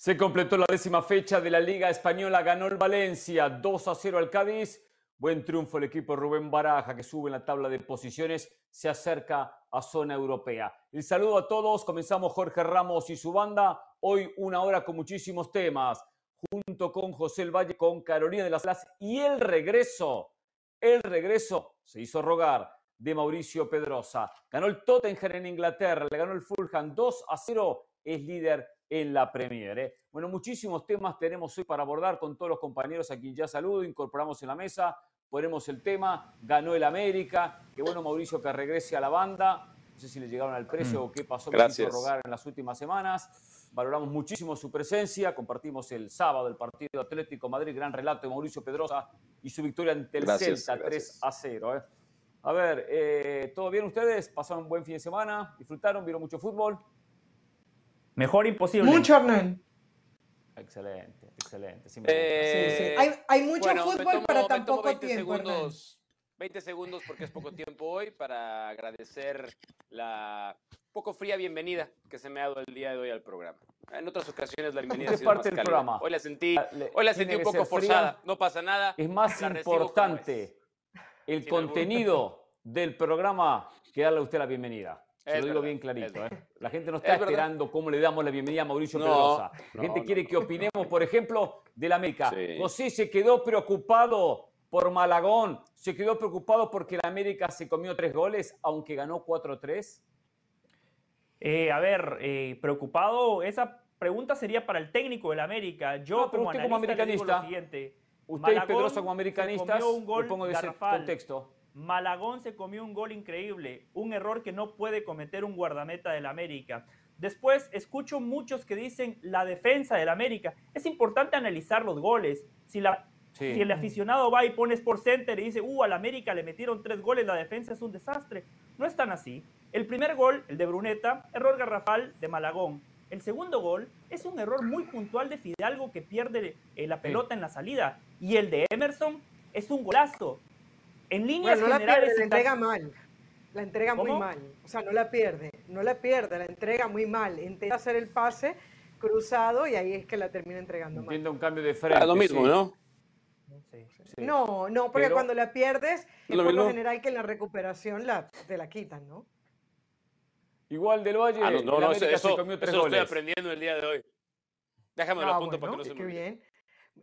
Se completó la décima fecha de la Liga Española, ganó el Valencia 2 a 0 al Cádiz. Buen triunfo el equipo Rubén Baraja que sube en la tabla de posiciones, se acerca a zona europea. El saludo a todos, comenzamos Jorge Ramos y su banda. Hoy una hora con muchísimos temas, junto con José El Valle, con Carolina de las Las y el regreso, el regreso se hizo rogar de Mauricio Pedrosa. Ganó el Tottenham en Inglaterra, le ganó el Fulham 2 a 0, es líder en la Premier. ¿eh? Bueno, muchísimos temas tenemos hoy para abordar con todos los compañeros a quien ya saludo, incorporamos en la mesa, ponemos el tema, ganó el América, qué bueno Mauricio que regrese a la banda, no sé si le llegaron al precio mm. o qué pasó con rogar en las últimas semanas. Valoramos muchísimo su presencia, compartimos el sábado el partido Atlético Madrid, gran relato de Mauricio Pedrosa y su victoria ante el Celta 3 a 0. ¿eh? A ver, eh, ¿todo bien ustedes? ¿Pasaron un buen fin de semana? ¿Disfrutaron? ¿Vieron mucho fútbol? Mejor imposible. Mucho, Hernán. Excelente, excelente. Eh, hay, hay, mucho fútbol, para tan poco 20 tiempo. Segundos, 20 segundos porque es poco tiempo hoy para agradecer la poco fría bienvenida que se me ha dado el día de hoy al programa. En otras ocasiones la bienvenida ha sido parte del programa. Hoy la sentí, ah, hoy la sentí un poco forzada, no pasa nada. Es más importante el contenido del programa que darle a usted la bienvenida. Se lo digo bien clarito. ¿eh? La gente no está esperando cómo le damos la bienvenida a Mauricio Pedrosa. La gente quiere que opinemos, por ejemplo, del América. José se quedó preocupado por Malagón. Se quedó preocupado porque el América se comió tres goles, aunque ganó 4-3. Eh, a ver, eh, preocupado, esa pregunta sería para el técnico del América. Yo como, como americanista, siguiente. Usted y Pedrosa como americanistas, un gol pongo de ese contexto. Malagón se comió un gol increíble, un error que no puede cometer un guardameta del América. Después escucho muchos que dicen la defensa del América. Es importante analizar los goles. Si, la, si el aficionado va y pone por Center y dice, uh, al América le metieron tres goles, la defensa es un desastre. No es tan así. El primer gol, el de Bruneta, error garrafal de Malagón. El segundo gol es un error muy puntual de Fidalgo que pierde eh, la pelota en la salida. Y el de Emerson es un golazo. En líneas no generales. La, entrega mal. La entrega muy mal. O sea, no la pierde. No la pierde, la entrega muy mal. Intenta hacer el pase cruzado y ahí es que la termina entregando mal. un cambio de frente. lo mismo, ¿no? No, no, porque cuando la pierdes, es por lo general que en la recuperación la, te la quitan, ¿no? Igual del Valle, ah, no, no, eso, eso, estoy aprendiendo el día de hoy. Déjame lo ah, apunto para que no se me Qué bien.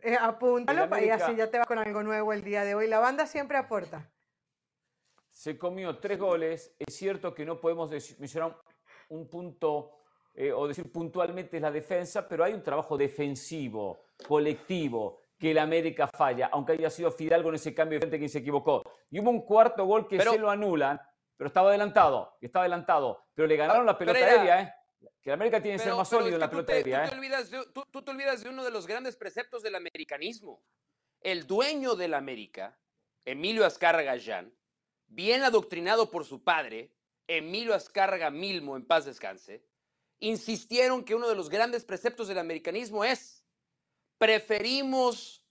Eh, apúntalo para y así ya te vas con algo nuevo el día de hoy. La banda siempre aporta. Se comió tres goles. Es cierto que no podemos mencionar un punto eh, o decir puntualmente la defensa, pero hay un trabajo defensivo, colectivo, que el América falla, aunque haya sido Fidalgo en ese cambio de frente quien se equivocó. Y hubo un cuarto gol que se lo anulan, pero estaba adelantado, estaba adelantado, pero le ganaron la pelota aérea, ¿eh? Que América tiene que ser más sólido en la pelota. Tú, te olvidas de, tú, te olvidas de uno de los grandes preceptos del americanismo. El dueño del América, Emilio Azcárraga Gallán, bien adoctrinado por su padre, Emilio Azcárraga Milmo, en paz descanse, insistieron que uno de los grandes preceptos del americanismo es preferimos,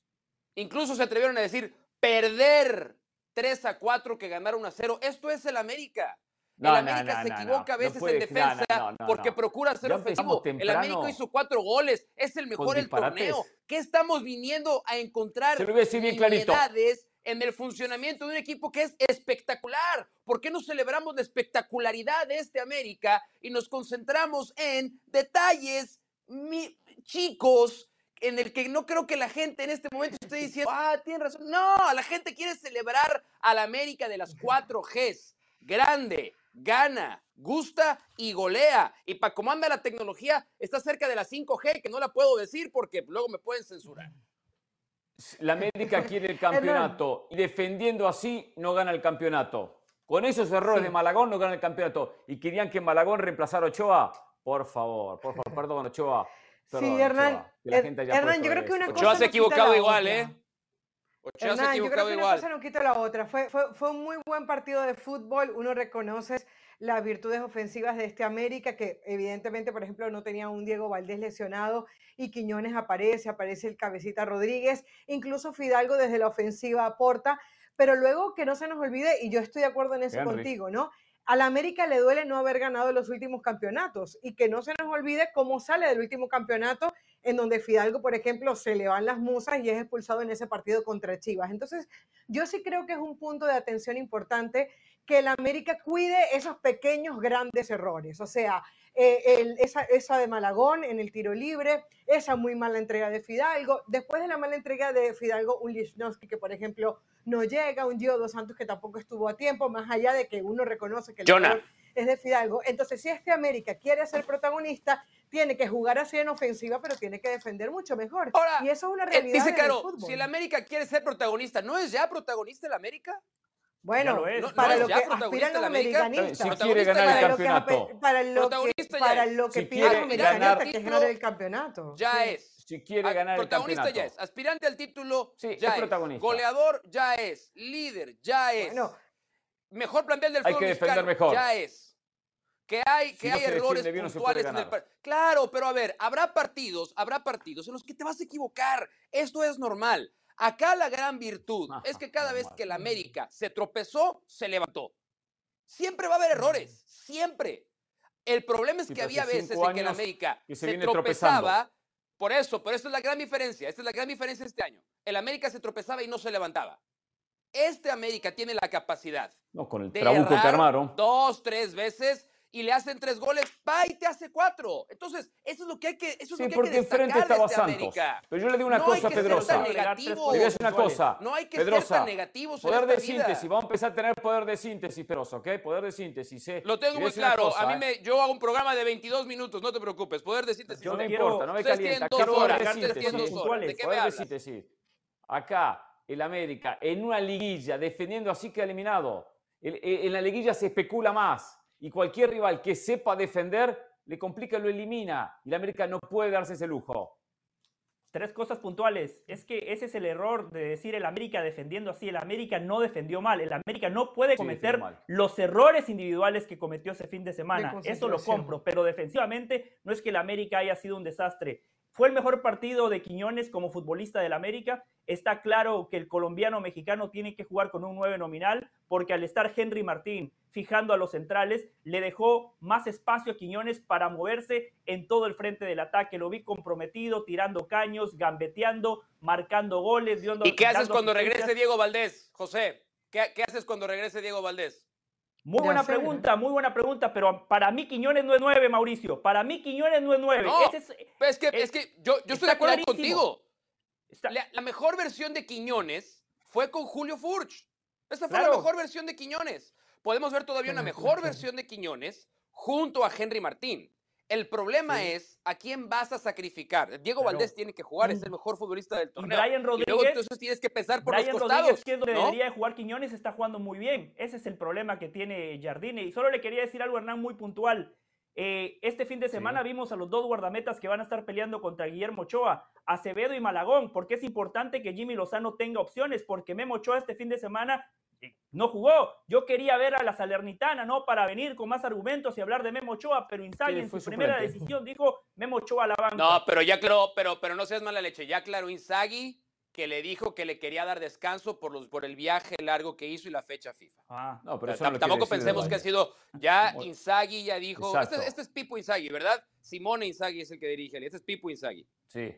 incluso se atrevieron a decir, perder 3 a 4 que ganar 1 a 0. Esto es el América el América se equivoca a veces en defensa porque procura ser ofensivo. El América hizo cuatro goles, es el mejor del torneo. ¿Qué estamos viniendo a encontrar en el funcionamiento de un equipo que es espectacular? ¿Por qué no celebramos la espectacularidad de este América y nos concentramos en detalles chicos en el que no creo que la gente en este momento esté diciendo, ah, tiene razón. No, la gente quiere celebrar al América de las cuatro Gs. Grande, gana, gusta y golea. Y para cómo anda la tecnología, está cerca de la 5G, que no la puedo decir porque luego me pueden censurar. La América quiere el campeonato y defendiendo así no gana el campeonato. Con esos errores de Malagón no gana el campeonato. Y querían que Malagón reemplazara a Ochoa. Por favor, por favor, perdón, Ochoa. sí, Hernán. Hernán, yo creo que una cosa. Ochoa se ha equivocado igual, ¿eh? Hernán, yo creo que una cosa no quita la otra. Fue, fue, fue un muy buen partido de fútbol. Uno reconoce las virtudes ofensivas de este América, que evidentemente, por ejemplo, no tenía un Diego Valdés lesionado y Quiñones aparece, aparece el cabecita Rodríguez, incluso Fidalgo desde la ofensiva aporta, pero luego que no se nos olvide, y yo estoy de acuerdo en eso contigo, ¿no? A la América le duele no haber ganado los últimos campeonatos y que no se nos olvide cómo sale del último campeonato en donde Fidalgo, por ejemplo, se le van las musas y es expulsado en ese partido contra Chivas. Entonces, yo sí creo que es un punto de atención importante que la América cuide esos pequeños grandes errores. O sea, eh, esa, esa, de Malagón en el tiro libre, esa muy mala entrega de Fidalgo. Después de la mala entrega de Fidalgo, un Lichnowsky que, por ejemplo, no llega, un Gio Dos Santos que tampoco estuvo a tiempo, más allá de que uno reconoce que el error es de Fidalgo. Entonces, si este América quiere ser protagonista, tiene que jugar así en ofensiva, pero tiene que defender mucho mejor. y eso es una realidad. Dice Caro, si el América quiere ser protagonista, ¿no es ya protagonista el América? Bueno, para lo que aspiran los americanistas. Si quiere ganar el campeonato. Para lo que, para lo que piden los americanistas, que es ganar el campeonato. Ya es. Si quiere ganar el campeonato. Protagonista ya es. Aspirante al título ya es. Protagonista. Goleador ya es. Líder ya es. mejor plantel del fútbol Hay que defender mejor. Ya es. Que hay, que hay errores puntuales en el Claro, pero a ver, habrá partidos, habrá partidos en los que te vas a equivocar. Esto es normal. Acá la gran virtud es que cada vez que el América se tropezó, se levantó. Siempre va a haber errores, siempre. El problema es que había veces en que el América se, tropezaba. Por eso, pero esta es la gran diferencia. Esta es la gran diferencia este año. El América se tropezaba y no se levantaba. Este América tiene la capacidad no, con el de que armaron. dos, tres veces y le hacen tres goles, va y te hace cuatro. Entonces, eso es lo que hay que, eso es lo que porque hay que enfrente estaba este Santos. Pero yo le digo una cosa, Pedrosa. Le voy a decir una cosa. No hay que Pedrosa, ser tan negativos Poder en de síntesis, vamos a empezar a tener poder de síntesis, Pedrosa, ¿ok? Poder de síntesis. ¿eh? Lo tengo muy claro. a mí ¿eh? me, yo hago un programa de 22 minutos, no te preocupes. Poder de síntesis. no me importa, no me calienta. Quiero poder de síntesis. ¿De qué poder de síntesis. Acá, el América, en una liguilla, defendiendo así que eliminado. En la liguilla se especula más y cualquier rival que sepa defender le complica, lo elimina. Y la América no puede darse ese lujo. Tres cosas puntuales. Es que ese es el error de decir el América defendiendo así. El América no defendió mal. El América no puede cometer los errores individuales que cometió ese fin de semana. Eso lo compro. Pero defensivamente no es que el América haya sido un desastre. Fue el mejor partido de Quiñones como futbolista del América. Está claro que el colombiano mexicano tiene que jugar con un 9 nominal porque al estar Henry Martín fijando a los centrales, le dejó más espacio a Quiñones para moverse en todo el frente del ataque. Lo vi comprometido, tirando caños, gambeteando, marcando goles. ¿Y qué haces cuando regrese Diego Valdés, José? ¿Qué, ¿Qué haces cuando regrese Diego Valdés? Muy buena pregunta, muy buena pregunta, pero para mí Quiñones no es nueve, Mauricio. Para mí Quiñones no es nueve. es, que, es, que yo, estoy de acuerdo contigo. La, mejor versión de Quiñones fue con Julio Furch. Esta fue la mejor versión de Quiñones. Podemos ver todavía una mejor versión de Quiñones junto a Henry Martín. El problema es a quién vas a sacrificar. Diego Valdés tiene que jugar, es el mejor futbolista del torneo. Y Brian Rodríguez. luego entonces tienes que pensar por Brian los costados. Rodríguez, que es donde debería jugar Quiñones, está jugando muy bien. Ese es el problema que tiene Jardine. Y solo le quería decir algo, Hernán, muy puntual. Eh, este fin de semana vimos a los dos guardametas que van a estar peleando contra Guillermo Ochoa, Acevedo y Malagón, porque es importante que Jimmy Lozano tenga opciones, porque Memo Ochoa este fin de semana no jugó. Yo quería ver a la Salernitana, ¿no? Para venir con más argumentos y hablar de Memo Ochoa, pero Inzaghi en su primera decisión dijo Memo Ochoa a la banca. No, pero ya claro, pero, pero no seas mala leche. Ya claro, Inzaghi que le dijo que le quería dar descanso por, los, por el viaje largo que hizo y la fecha FIFA. Ah, no, pero tampoco pensemos que ha sido, ya Inzaghi ya dijo, este, este, es Pipo Inzaghi, ¿verdad? Simone Inzaghi es el que dirige, este es Pipo Inzaghi. Sí.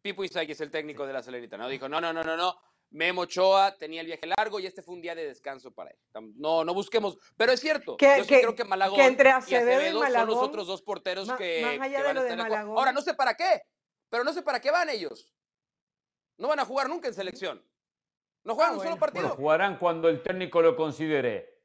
Pipo Inzaghi es el técnico de la Salernitana, ¿no? Dijo, no, no, no, no, no, Memo Ochoa tenía el viaje largo y este fue un día de descanso para él. No, no busquemos, pero es cierto. yo creo que Malagón entre Acevedo y, Acevedo son los otros dos porteros que, más allá de lo de Malagón. Ahora no sé para qué, pero no sé para qué van ellos. No van a jugar nunca en selección. No juegan ah, un solo partido. jugarán cuando el técnico lo considere.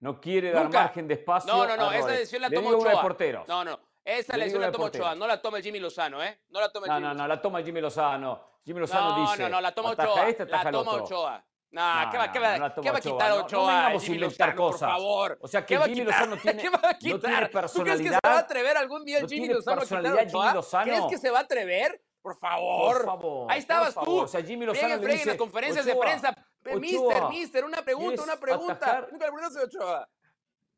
No quiere dar margen de espacio. No, no, no, esa decisión la toma Ochoa. No, no, esa decisión la toma Ochoa, no la toma Jimmy Lozano, ¿eh? No la toma no, no, no, la toma Jimmy Lozano. Jimmy Lozano no, dice. No, no, la toma Ochoa. Este, la toma Ochoa. No, ¿qué, va, qué, va, ¿qué va a quitar Ochoa? No, Jimmy Lozano, cosas. por favor. O sea, que Jimmy Lozano tiene, ¿Qué va a quitar? no tiene personalidad. ¿Tú crees que se va a atrever algún día el Jimmy Lozano a quitar Ochoa? ¿Crees que se va a atrever? Por favor. Por favor. Ahí estabas tú. O sea, Jimmy Lozano le dice, en las conferencias de prensa. Mister, mister, una pregunta, una pregunta. Nunca le preguntaste a Ochoa.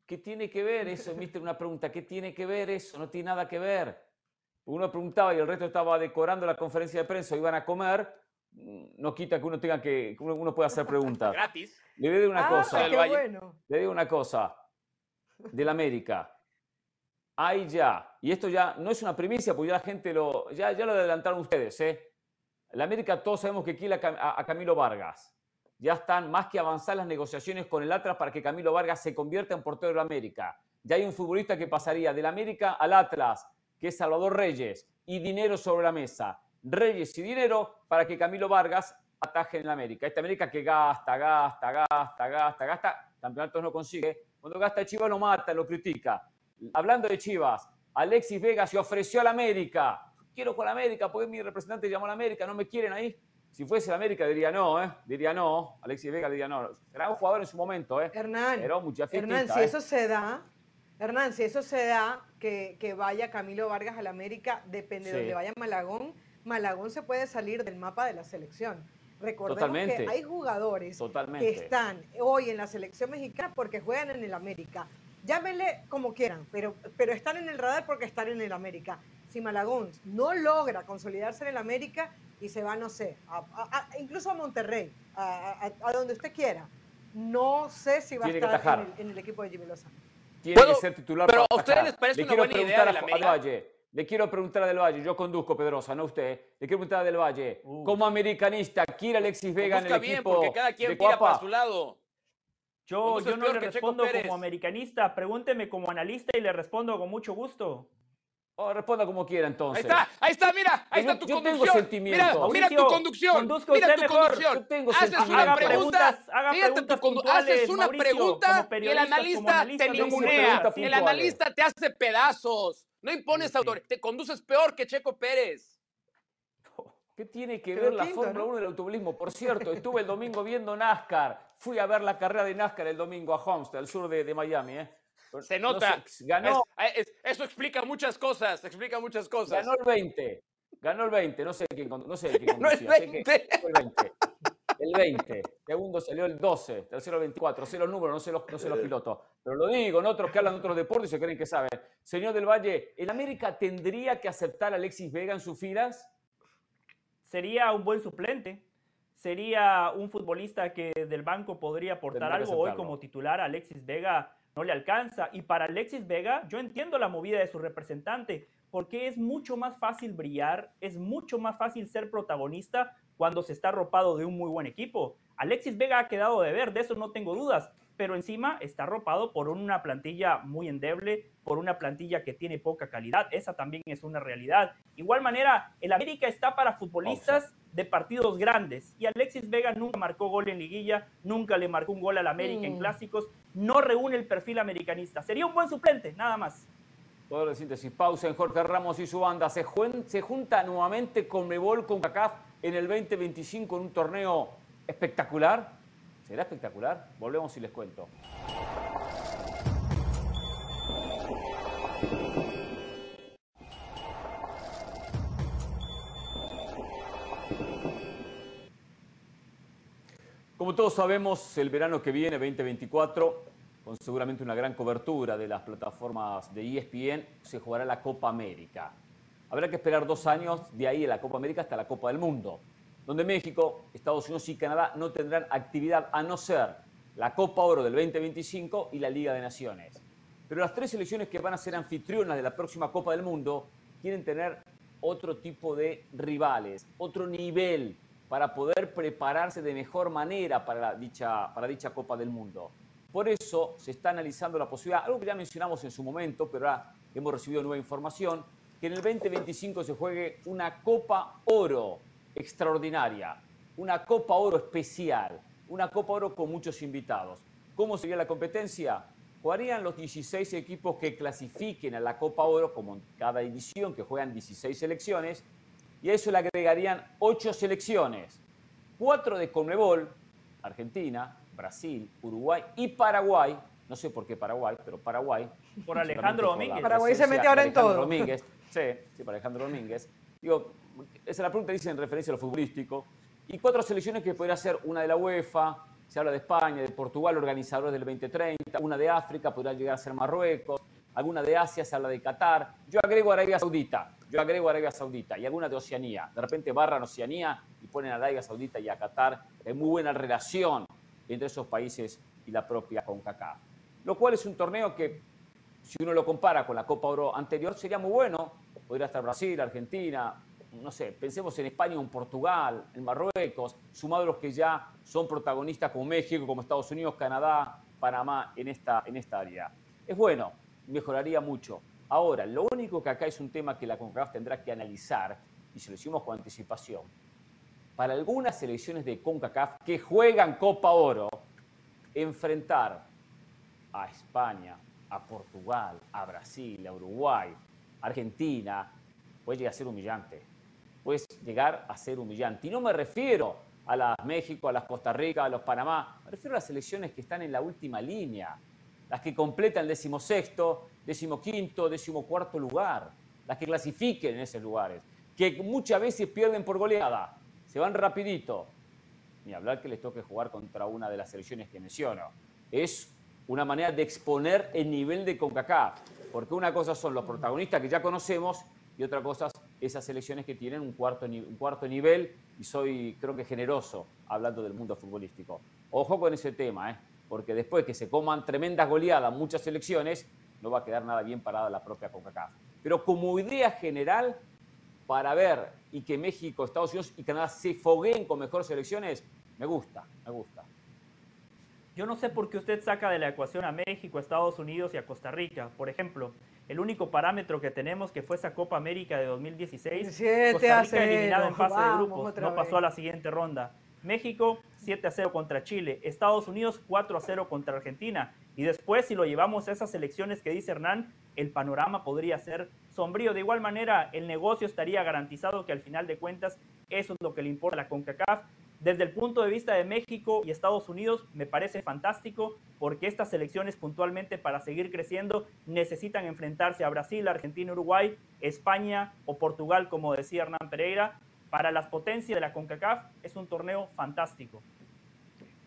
¿Qué tiene que ver eso, mister? Una pregunta. ¿Qué tiene que ver eso? No tiene nada que ver. Uno preguntaba y el resto estaba decorando la conferencia de prensa, iban a comer, no quita que uno tenga que, uno pueda hacer preguntas. Gratis. Le digo una ah, cosa. Qué bueno. Le digo una cosa. Del América. Ahí ya, y esto ya no es una primicia, porque ya la gente lo, ya, ya lo adelantaron ustedes, ¿eh? La América todos sabemos que quiere a, a Camilo Vargas. Ya están más que avanzadas las negociaciones con el Atlas para que Camilo Vargas se convierta en portero de la América. Ya hay un futbolista que pasaría del América al Atlas, que es Salvador Reyes, y dinero sobre la mesa. Reyes y dinero para que Camilo Vargas ataje en la América. Esta América que gasta, gasta, gasta, gasta, gasta, campeonatos no consigue. Cuando gasta Chivas lo mata, lo critica. Hablando de Chivas, Alexis Vega se ofreció a la América. Quiero con la América, porque mi representante llamó a la América, no me quieren ahí. Si fuese la América diría no, ¿eh? Diría no. Alexis Vega diría no. Era un jugador en su momento, ¿eh? Hernán, Pero mucha Hernán, si ¿eh? eso se da, Hernán, si eso se da, que, que vaya Camilo Vargas a la América, depende de donde vaya Malagón, Malagón se puede salir del mapa de la selección. Recordemos que hay jugadores que están hoy en la selección mexicana porque juegan en el América. Llámenle como quieran, pero, pero están en el radar porque están en el América. Si Malagón no logra consolidarse en el América y se va, no sé, incluso a Monterrey, a, donde usted quiera, no sé si va a estar en el, equipo de Jimmy Lozano. Tiene que ser titular. Pero a ustedes les parece una buena idea de la América. Le quiero preguntar a Del Valle, yo conduzco Pedrosa, no usted. Le quiero preguntar a Del Valle, como americanista, ¿quiere Alexis Vega en el bien, equipo porque cada quien tira para su lado. Yo, yo no le respondo como americanista, pregúnteme como analista y le respondo con mucho gusto. Oh, responda como quiera entonces. Ahí está, ahí está, mira, ahí está tu yo conducción. Tengo sentimiento. Mira, mira tu conducción. Mira tu conducción. Yo tengo haces una pregunta, haga fíjate tu haces una pregunta y el analista te ningunea. El analista te hace pedazos. No impones autoridad. Te conduces peor que Checo Pérez. ¿Qué tiene que ver la Fórmula 1 del automovilismo? Por cierto, estuve el domingo viendo NASCAR. Fui a ver la carrera de NASCAR el domingo a Homestead, al sur de, Miami. ¿eh? Se nota. ganó. eso explica muchas cosas. Explica muchas cosas. Ganó el 20. Ganó el 20. No sé quién, no sé quién Ganó el 20. el 20. El 20. Segundo salió el 12. Tercero el 24. Sé los números, no sé los, no sé los pilotos. Pero lo digo, en otros que hablan de otros deportes se creen que saben. Señor del Valle, ¿el América tendría que aceptar a Alexis Vega en sus filas? Sería un buen suplente. Sería un futbolista que del banco podría aportar algo. Hoy como titular Alexis Vega no le alcanza. Y para Alexis Vega, yo entiendo la movida de su representante, porque es mucho más fácil brillar, es mucho más fácil ser protagonista cuando se está arropado de un muy buen equipo. Alexis Vega ha quedado de ver, de eso no tengo dudas, pero encima está arropado por una plantilla muy endeble, por una plantilla que tiene poca calidad, esa también es una realidad. Igual manera, el América está para futbolistas de partidos grandes y Alexis Vega nunca marcó gol en liguilla, nunca le marcó un gol al América en mm. clásicos, no reúne el perfil americanista. Sería un buen suplente, nada más. Poder de síntesis, pausa en Jorge Ramos y su banda. Se, se junta nuevamente con Mebol, con CACAF en el 2025 en un torneo espectacular. ¿Será espectacular? Volvemos y les cuento. Como todos sabemos, el verano que viene, 2024, con seguramente una gran cobertura de las plataformas de ESPN, se jugará la Copa América. Habrá que esperar dos años de ahí de la Copa América hasta la Copa del Mundo donde México, Estados Unidos y Canadá no tendrán actividad a no ser la Copa Oro del 2025 y la Liga de Naciones. Pero las tres selecciones que van a ser anfitrionas de la próxima Copa del Mundo quieren tener otro tipo de rivales, otro nivel para poder prepararse de mejor manera para dicha, para dicha Copa del Mundo. Por eso se está analizando la posibilidad, algo que ya mencionamos en su momento, pero ahora hemos recibido nueva información, que en el 2025 se juegue una Copa Oro extraordinaria, una Copa Oro especial, una Copa Oro con muchos invitados. ¿Cómo sería la competencia? Jugarían los 16 equipos que clasifiquen a la Copa Oro, como en cada edición, que juegan 16 selecciones, y a eso le agregarían 8 selecciones, 4 de Conmebol, Argentina, Brasil, Uruguay y Paraguay, no sé por qué Paraguay, pero Paraguay. Por Alejandro Domínguez. Paraguay se mete ahora en todo. Domínguez, sí, sí, para Alejandro Domínguez. Digo, esa es la pregunta, dice en referencia a lo futbolístico. Y cuatro selecciones que podría ser una de la UEFA, se habla de España, de Portugal, organizadores del 2030, una de África, podría llegar a ser Marruecos, alguna de Asia, se habla de Qatar. Yo agrego Arabia Saudita, yo agrego Arabia Saudita y alguna de Oceanía. De repente barran Oceanía y ponen a Arabia Saudita y a Qatar. Hay muy buena relación entre esos países y la propia CONCACAF. Lo cual es un torneo que si uno lo compara con la Copa Oro anterior, sería muy bueno. Podría estar Brasil, Argentina, no sé, pensemos en España, en Portugal, en Marruecos, sumados los que ya son protagonistas como México, como Estados Unidos, Canadá, Panamá en esta, en esta área. Es bueno, mejoraría mucho. Ahora, lo único que acá es un tema que la CONCACAF tendrá que analizar, y se lo hicimos con anticipación, para algunas selecciones de CONCACAF que juegan Copa Oro, enfrentar a España, a Portugal, a Brasil, a Uruguay, Argentina, puede llegar a ser humillante. Puede llegar a ser humillante. Y no me refiero a las México, a las Costa Rica, a los Panamá, me refiero a las selecciones que están en la última línea, las que completan decimosexto, decimoquinto, decimocuarto lugar, las que clasifiquen en esos lugares, que muchas veces pierden por goleada, se van rapidito. Ni hablar que les toque jugar contra una de las selecciones que menciono. Es una manera de exponer el nivel de CONCACAF, porque una cosa son los protagonistas que ya conocemos y otra cosa esas selecciones que tienen un cuarto, un cuarto nivel y soy creo que generoso hablando del mundo futbolístico. Ojo con ese tema, ¿eh? Porque después que se coman tremendas goleadas muchas selecciones, no va a quedar nada bien parada la propia CONCACAF. Pero como idea general, para ver y que México, Estados Unidos y Canadá se fogueen con mejores selecciones, me gusta, me gusta. Yo no sé por qué usted saca de la ecuación a México, a Estados Unidos y a Costa Rica. Por ejemplo, el único parámetro que tenemos que fue esa Copa América de 2016, Costa Rica eliminada en fase de grupos, no pasó a la siguiente ronda. México 7 a 0 contra Chile, Estados Unidos 4 a 0 contra Argentina. Y después, si lo llevamos a esas elecciones que dice Hernán, el panorama podría ser sombrío. De igual manera, el negocio estaría garantizado que al final de cuentas eso es lo que le importa a la CONCACAF. Desde el punto de vista de México y Estados Unidos, me parece fantástico porque estas selecciones puntualmente para seguir creciendo necesitan enfrentarse a Brasil, Argentina, Uruguay, España o Portugal, como decía Hernán Pereira. Para las potencias de la CONCACAF es un torneo fantástico.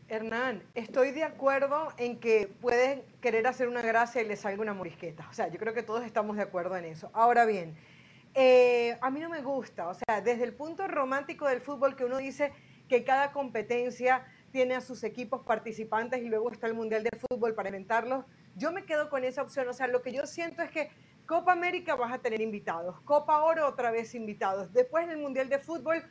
Hernán, estoy de acuerdo en que pueden querer hacer una gracia y le salga una morisqueta. O sea, yo creo que todos estamos de acuerdo en eso. Ahora bien, eh, a mí no me gusta. O sea, desde el punto romántico del fútbol que uno dice que cada competencia tiene a sus equipos participantes y luego está el Mundial de Fútbol para inventarlos. Yo me quedo con esa opción. O sea, lo que yo siento es que Copa América vas a tener invitados, Copa Oro otra vez invitados, después en el Mundial de Fútbol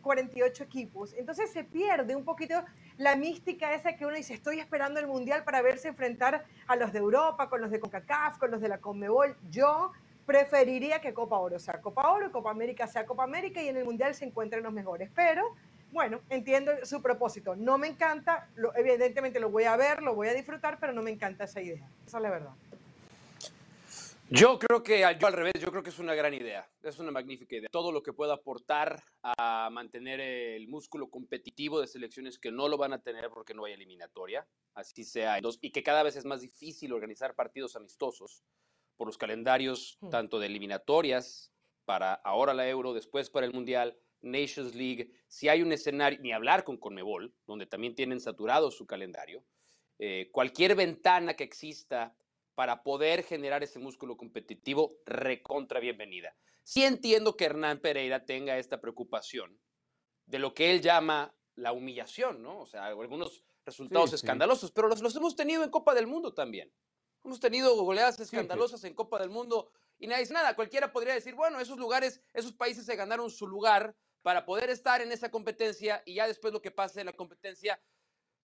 48 eh, equipos. Entonces se pierde un poquito la mística esa que uno dice, estoy esperando el Mundial para verse enfrentar a los de Europa, con los de CONCACAF, con los de la CONMEBOL. Yo preferiría que Copa Oro sea Copa Oro Copa América sea Copa América y en el Mundial se encuentren los mejores. Pero bueno, entiendo su propósito. No me encanta, evidentemente lo voy a ver, lo voy a disfrutar, pero no me encanta esa idea. Esa es la verdad. Yo creo que, yo al revés, yo creo que es una gran idea, es una magnífica idea. Todo lo que pueda aportar a mantener el músculo competitivo de selecciones que no lo van a tener porque no hay eliminatoria, así sea, y que cada vez es más difícil organizar partidos amistosos por los calendarios hmm. tanto de eliminatorias para ahora la Euro, después para el Mundial, Nations League, si hay un escenario, ni hablar con Conmebol, donde también tienen saturado su calendario, eh, cualquier ventana que exista para poder generar ese músculo competitivo, recontra bienvenida. Sí entiendo que Hernán Pereira tenga esta preocupación de lo que él llama la humillación, ¿no? O sea, algunos resultados escandalosos, pero los, los hemos tenido en Copa del Mundo también. Hemos tenido goleadas escandalosas en Copa del Mundo y nadie dice nada. Cualquiera podría decir, bueno, esos lugares, esos países se ganaron su lugar para poder estar en esa competencia y ya después lo que pase en la competencia,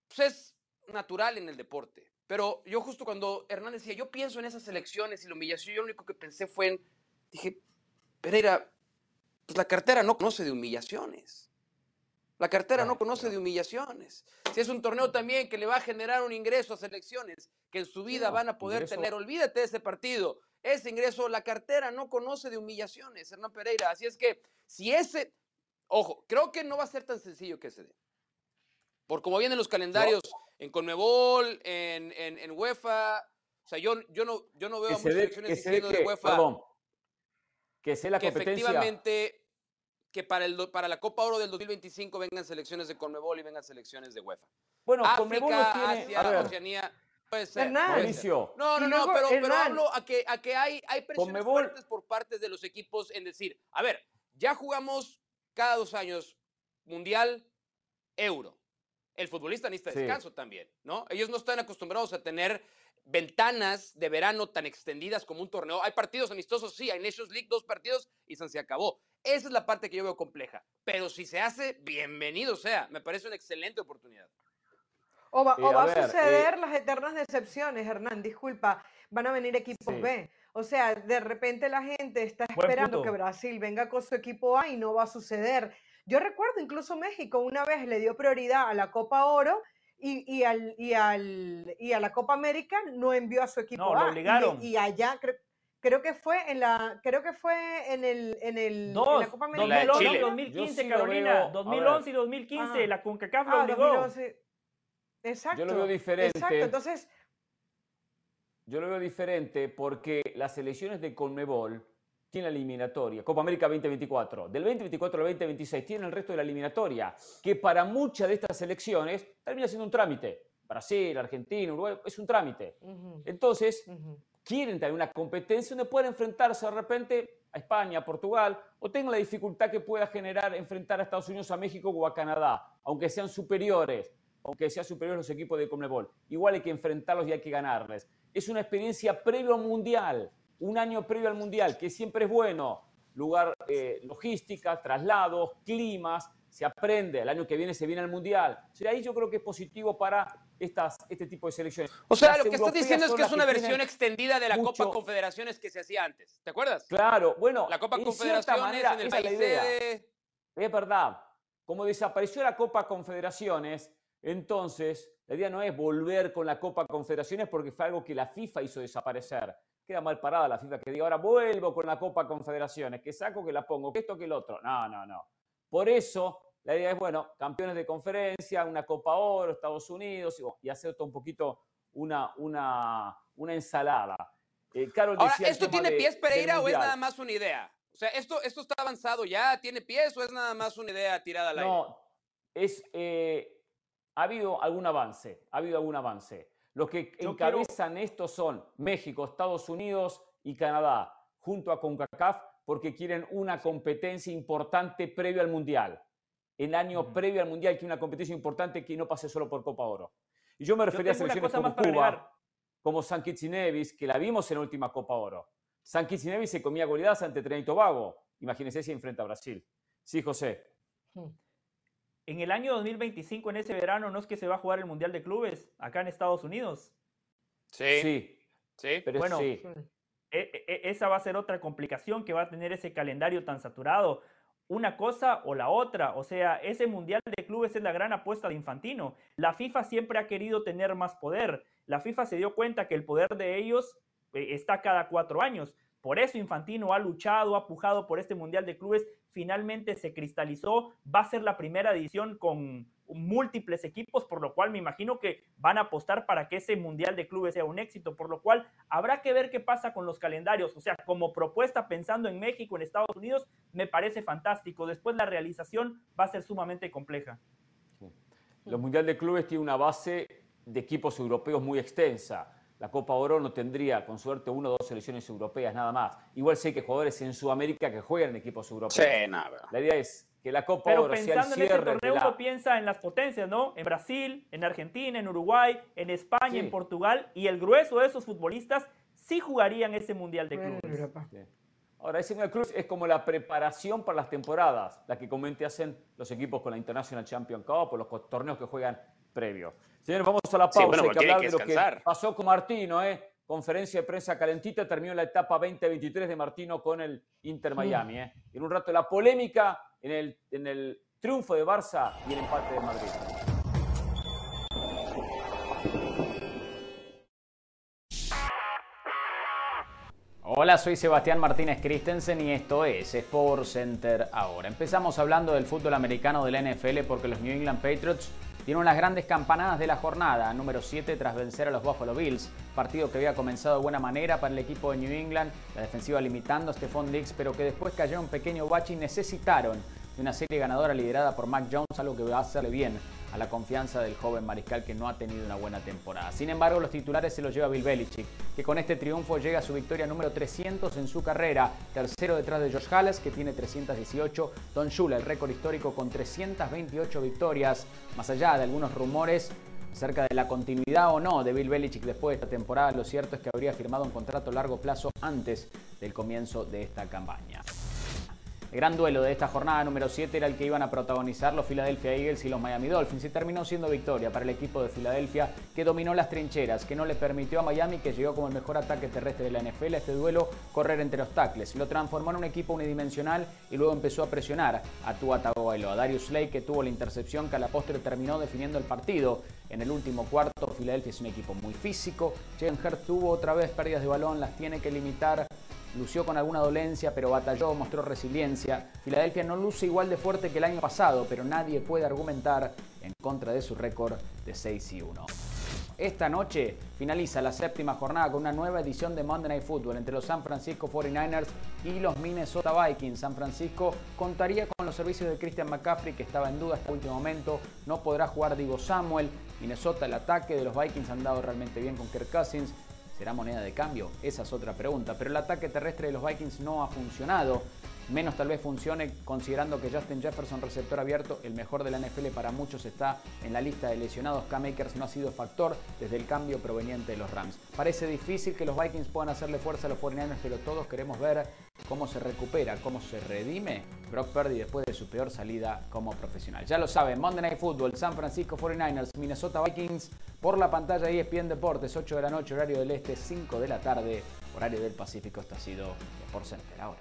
pues es natural en el deporte. Pero yo justo cuando Hernán decía, yo pienso en esas elecciones y la humillación, yo lo único que pensé fue en, dije, Pereira, pues la cartera no conoce de humillaciones. La cartera no conoce de humillaciones. Si es un torneo también que le va a generar un ingreso a selecciones que en su vida van a poder tener, olvídate de ese partido. Ese ingreso, la cartera no conoce de humillaciones, Hernán Pereira. Así es que si ese, ojo, creo que no va a ser tan sencillo que se dé. Por como vienen los calendarios en Conmebol, en, en, UEFA, o sea, yo, yo, no, yo no veo a muchas selecciones diciendo de UEFA que sea la competencia. efectivamente que para, el, para la Copa Oro del 2025 vengan selecciones de Conmebol y vengan selecciones de UEFA. Bueno, Conmebol no tiene... Asia, Oceanía, puede ser. No, no, no, pero, pero, hablo a que, a que hay, hay presiones fuertes por parte de los equipos en decir, a ver, ya jugamos cada dos años Mundial, Euro. El futbolista necesita descanso también, ¿no? Ellos no están acostumbrados a tener ventanas de verano tan extendidas como un torneo. Hay partidos amistosos, sí, hay Nations League, dos partidos y se acabó. Esa es la parte que yo veo compleja. Pero si se hace, bienvenido sea. Me parece una excelente oportunidad. O va, a, suceder eh las eternas decepciones, Hernán. Disculpa, van a venir equipos B. O sea, de repente la gente está esperando que Brasil venga con su equipo A y no va a suceder. Yo recuerdo incluso México una vez le dio prioridad a la Copa Oro y, y, al, y, al, y a la Copa América no envió a su equipo no, Lo obligaron. Y, allá creo, creo que fue en la creo que fue en el en el en la Copa América. 2011 2015 Carolina 2011 y 2015 la CONCACAF lo ah, obligó. exacto yo lo veo diferente. exacto entonces yo lo veo diferente porque las elecciones de Conmebol tienen la eliminatoria, Copa América 2024, del 2024 al 2026 tienen el resto de la eliminatoria, que para muchas de estas elecciones termina siendo un trámite. Brasil, Argentina, Uruguay, es un trámite. Entonces, quieren tener una competencia donde puedan enfrentarse de repente a España, a Portugal, o tengan la dificultad que pueda generar enfrentar a Estados Unidos, a México o a Canadá, aunque sean superiores, aunque sean superiores los equipos de Conmebol. Igual hay que enfrentarlos y hay que ganarles es una experiencia previo al Mundial, un año previo al Mundial, que siempre es bueno. Lugar, eh, logística, traslados, climas, se aprende, el año que viene se viene al Mundial. O sea, ahí yo creo que es positivo para estas, este tipo de selecciones. O sea, lo que estás diciendo es que es una versión extendida de la Copa Confederaciones que se hacía antes. ¿Te acuerdas? Claro, bueno, la Copa Confederaciones manera, en el país Es verdad. Como desapareció la Copa Confederaciones, entonces la idea no es volver con la Copa Confederaciones porque fue algo que la FIFA hizo desaparecer. Queda mal parada la FIFA que diga, ahora vuelvo con la Copa Confederaciones, que saco, que la pongo, que esto, que el otro. No, no, no. Por eso la idea es, bueno, campeones de conferencia, una Copa Oro, Estados Unidos, y, hacer todo un poquito una, una, una ensalada. Eh, ahora, ¿esto tiene pies, Pereira, o es nada más una idea? O sea, ¿esto, ¿esto está avanzado ya? ¿Tiene pies o es nada más una idea tirada al aire? No, es... Eh, ha habido algún avance, ha habido algún avance. Los que encabezan esto son México, Estados Unidos y Canadá, junto a CONCACAF, porque quieren una competencia importante previo al Mundial. El año previo al Mundial, que una competencia importante que no pase solo por Copa Oro. Y yo me refería a selecciones como Cuba, como San Kitts y Nevis, que la vimos en la última Copa Oro. San Kitts y Nevis se comía goleadas ante Trinidad y Tobago. Imagínense si enfrenta a Brasil. Sí, José. Hmm. En el año 2025, en ese verano, ¿no es que se va a jugar el Mundial de Clubes acá en Estados Unidos? Sí. Sí. sí. Pero bueno, e, e, e, esa va a ser otra complicación que va a tener ese calendario tan saturado. Una cosa o la otra. O sea, ese Mundial de Clubes es la gran apuesta de Infantino. La FIFA siempre ha querido tener más poder. La FIFA se dio cuenta que el poder de ellos eh, está cada cuatro años. Por eso Infantino ha luchado, ha pujado por este Mundial de Clubes, finalmente se cristalizó, va a ser la primera edición con múltiples equipos, por lo cual me imagino que van a apostar para que ese Mundial de Clubes sea un éxito, por lo cual habrá que ver qué pasa con los calendarios, o sea, como propuesta pensando en México, en Estados Unidos, me parece fantástico, después la realización va a ser sumamente compleja. Los Mundial de Clubes tiene una base de equipos europeos muy extensa la Copa Oro no tendría, con suerte, uno o dos selecciones europeas nada más. Igual sé que jugadores en Sudamérica que juegan en equipos europeos. Sí, nada. La idea es que la Copa Pero Oro sea el cierre en ese torneo uno piensa en las potencias, ¿no? En Brasil, en Argentina, en Uruguay, en España, en Portugal. Y el grueso de esos futbolistas sí jugarían ese Mundial de Clubes. Ahora, ese Mundial de Clubes es como la preparación para las temporadas, la que comente hacen los equipos con la International Champion Cup o los torneos que juegan previo. Señores, vamos a la pausa. Sí, que hablar de lo que pasó con Martino, ¿eh? Conferencia de prensa calentita, terminó la etapa 2023 de Martino con el Inter Miami. ¿eh? En un rato la polémica en el, en el triunfo de Barça y el empate de Madrid. Hola, soy Sebastián Martínez Christensen y esto es Sport Center ahora. Empezamos hablando del fútbol americano de la NFL porque los New England Patriots tiene unas grandes campanadas de la jornada, número 7 tras vencer a los Buffalo Bills, partido que había comenzado de buena manera para el equipo de New England, la defensiva limitando a Stephon Diggs, pero que después cayó un pequeño bache y necesitaron de una serie ganadora liderada por Mac Jones, algo que va a hacerle bien a la confianza del joven mariscal que no ha tenido una buena temporada. Sin embargo, los titulares se los lleva Bill Belichick, que con este triunfo llega a su victoria número 300 en su carrera, tercero detrás de Josh Halles, que tiene 318, Don Shula, el récord histórico con 328 victorias, más allá de algunos rumores Acerca de la continuidad o no de Bill Belichick después de esta temporada, lo cierto es que habría firmado un contrato a largo plazo antes del comienzo de esta campaña. Gran duelo de esta jornada número 7 era el que iban a protagonizar los Philadelphia Eagles y los Miami Dolphins y terminó siendo victoria para el equipo de Filadelfia que dominó las trincheras, que no le permitió a Miami, que llegó como el mejor ataque terrestre de la NFL, a este duelo correr entre los tackles. Lo transformó en un equipo unidimensional y luego empezó a presionar a Tua Tagovailoa, a Darius Slay que tuvo la intercepción que a la postre terminó definiendo el partido. En el último cuarto, Filadelfia es un equipo muy físico. Jalen tuvo otra vez pérdidas de balón, las tiene que limitar lució con alguna dolencia, pero batalló, mostró resiliencia. Filadelfia no luce igual de fuerte que el año pasado, pero nadie puede argumentar en contra de su récord de 6 y 1. Esta noche finaliza la séptima jornada con una nueva edición de Monday Night Football entre los San Francisco 49ers y los Minnesota Vikings. San Francisco contaría con los servicios de Christian McCaffrey, que estaba en duda hasta último momento. No podrá jugar Divo Samuel. Minnesota, el ataque de los Vikings han dado realmente bien con Kirk Cousins. ¿Será moneda de cambio? Esa es otra pregunta. Pero el ataque terrestre de los Vikings no ha funcionado menos tal vez funcione considerando que Justin Jefferson, receptor abierto, el mejor de la NFL para muchos está en la lista de lesionados. K-Makers no ha sido factor desde el cambio proveniente de los Rams. Parece difícil que los Vikings puedan hacerle fuerza a los 49ers, pero todos queremos ver cómo se recupera, cómo se redime Brock Purdy después de su peor salida como profesional. Ya lo saben, Monday Night Football, San Francisco 49ers, Minnesota Vikings, por la pantalla ESPN Deportes, 8 de la noche, horario del este, 5 de la tarde, horario del Pacífico. Esto ha sido por Center ahora.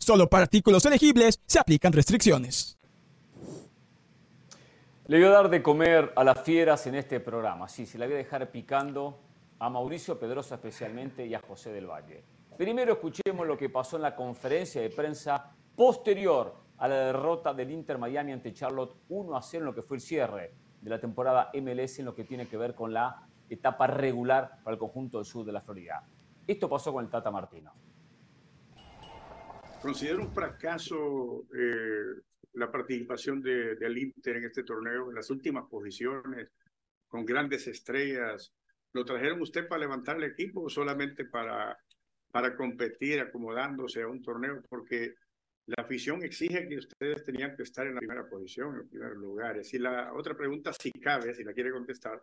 Solo para artículos elegibles se aplican restricciones. Le voy a dar de comer a las fieras en este programa. Sí, se la voy a dejar picando a Mauricio Pedrosa especialmente y a José del Valle. Primero escuchemos lo que pasó en la conferencia de prensa posterior a la derrota del Inter Miami ante Charlotte 1 a 0 en lo que fue el cierre de la temporada MLS en lo que tiene que ver con la etapa regular para el conjunto del sur de la Florida. Esto pasó con el Tata Martino. Considero un fracaso eh, la participación de, del Inter en este torneo, en las últimas posiciones, con grandes estrellas. ¿Lo trajeron usted para levantar el equipo o solamente para, para competir acomodándose a un torneo? Porque la afición exige que ustedes tenían que estar en la primera posición, en los primeros lugares. Y la otra pregunta, si cabe, si la quiere contestar.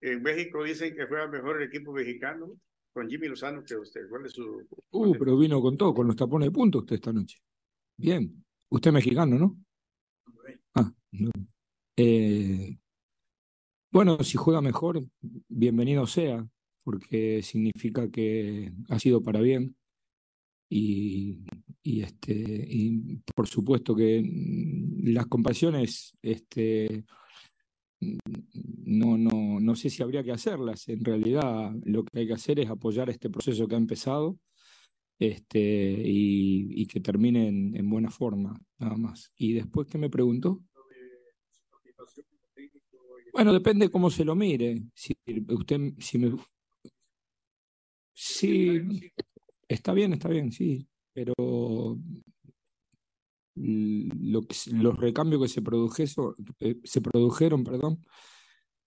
En México dicen que juega mejor equipo mexicano con Jimmy Lozano que usted. ¿Cuál es su...? Uh, pero vino con todo, con los tapones de punto usted esta noche. Bien. Usted es mexicano, ¿no? Ah, eh, bueno, si juega mejor, bienvenido sea, porque significa que ha sido para bien. Y, y, este, y por supuesto que las compasiones este, no, no, no sé si habría que hacerlas. En realidad lo que hay que hacer es apoyar este proceso que ha empezado este, y, que termine en, buena forma, nada más. ¿Y después qué me preguntó? Bueno, depende cómo se lo mire. Si usted, si me... Sí, está bien, está bien, sí, pero los recambios que se, produjeron, eh, se produjeron, perdón,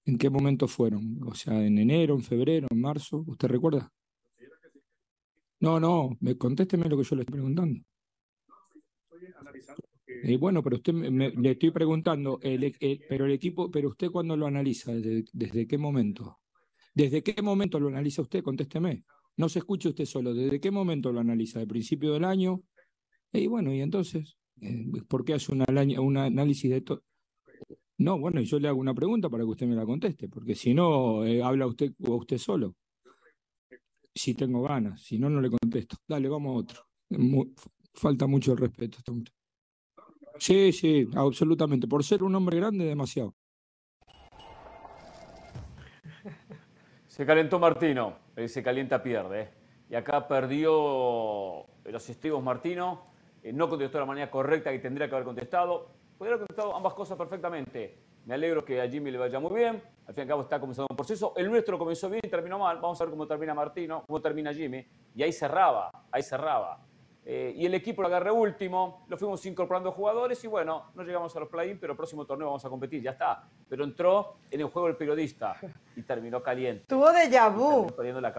¿en qué momento fueron? O sea, en enero, en febrero, en marzo, ¿usted recuerda? No, no, me, contésteme lo que yo le estoy preguntando. Eh, bueno, pero usted me, le estoy preguntando, el, pero el equipo, pero usted cuándo lo analiza, ¿Desde, ¿desde, qué momento? ¿Desde qué momento lo analiza usted? Contésteme. No se escuche usted solo, ¿desde qué momento lo analiza? ¿De principio del año? Y bueno, y entonces, eh, ¿Por qué hace un análisis de todo? No, bueno, y yo le hago una pregunta para que usted me la conteste, porque si no, eh, habla usted o usted solo. Si tengo ganas, si no, no le contesto. Dale, vamos a otro. falta mucho el respeto. Sí, sí, absolutamente. Por ser un hombre grande, demasiado. Se calentó Martino, eh, se calienta pierde. Eh. Y acá perdió los estribos Martino, no contestó de la manera correcta que tendría que haber contestado. Podría haber contestado ambas cosas perfectamente. Me alegro que a Jimmy le vaya muy bien. Al fin y al cabo está comenzando un proceso. El nuestro comenzó bien y terminó mal. Vamos a ver cómo termina Martino, cómo termina Jimmy. Y ahí cerraba, ahí cerraba. Eh, y el equipo lo agarré último, lo fuimos incorporando jugadores y bueno, no llegamos a los play-in, pero el próximo torneo vamos a competir, ya está. Pero entró en el juego el periodista y terminó caliente. Tuvo de vu.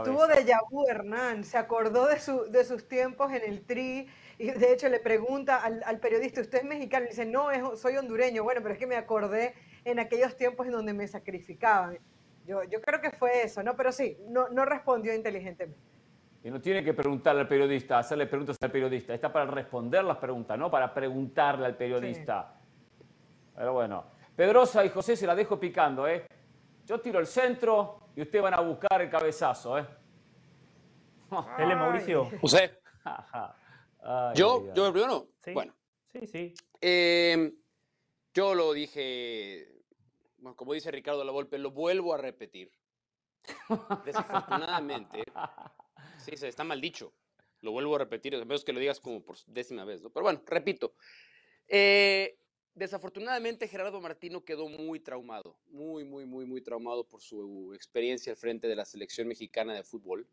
Tuvo de vu Hernán. Se acordó de, su, de sus tiempos en el tri y de hecho le pregunta al, periodista, ¿usted es mexicano? Y dice, no, soy hondureño. Bueno, pero es que me acordé en aquellos tiempos en donde me sacrificaban. Yo, yo creo que fue eso, ¿no? Pero sí, no, no respondió inteligentemente. Y no tiene que preguntarle al periodista, hacerle preguntas al periodista. Está para responder las preguntas, no para preguntarle al periodista. Pero bueno. Pedrosa y José se la dejo picando, ¿eh? Yo tiro el centro y ustedes van a buscar el cabezazo, ¿eh? Dele, Mauricio. José. ¿Yo? ¿Yo el primero? Sí. Bueno. Sí, sí. Eh, yo lo dije, bueno, como dice Ricardo La Volpe, lo vuelvo a repetir. Desafortunadamente, sí, está mal dicho. Lo vuelvo a repetir, a menos que lo digas como por décima vez, ¿no? Pero bueno, repito. Eh, desafortunadamente Gerardo Martino quedó muy traumado, muy, muy, muy, muy traumado por su experiencia al frente de la selección mexicana de fútbol.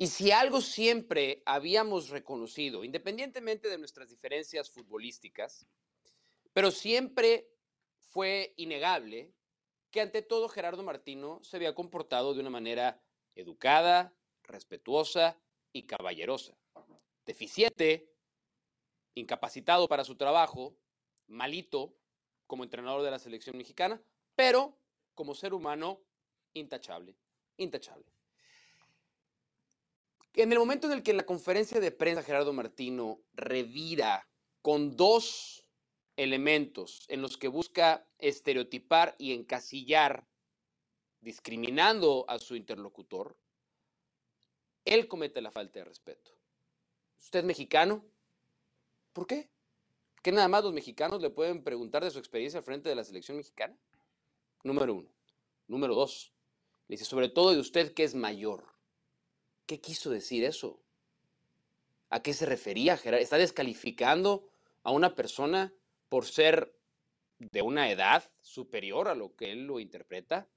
Y si algo siempre habíamos reconocido, independientemente de nuestras diferencias futbolísticas, pero siempre fue innegable que ante todo Gerardo Martino se había comportado de una manera educada, respetuosa y caballerosa. Deficiente, incapacitado para su trabajo, malito como entrenador de la selección mexicana, pero como ser humano intachable, intachable. En el momento en el que la conferencia de prensa Gerardo Martino revira con dos elementos en los que busca estereotipar y encasillar, discriminando a su interlocutor, él comete la falta de respeto. ¿Usted es mexicano? ¿Por qué? ¿Que nada más los mexicanos le pueden preguntar de su experiencia al frente de la selección mexicana? Número uno. Número dos. Le dice, sobre todo de usted que es mayor. ¿Qué quiso decir eso? ¿A qué se refería, Gerardo? ¿Está descalificando a una persona por ser de una edad superior a lo que él lo interpreta.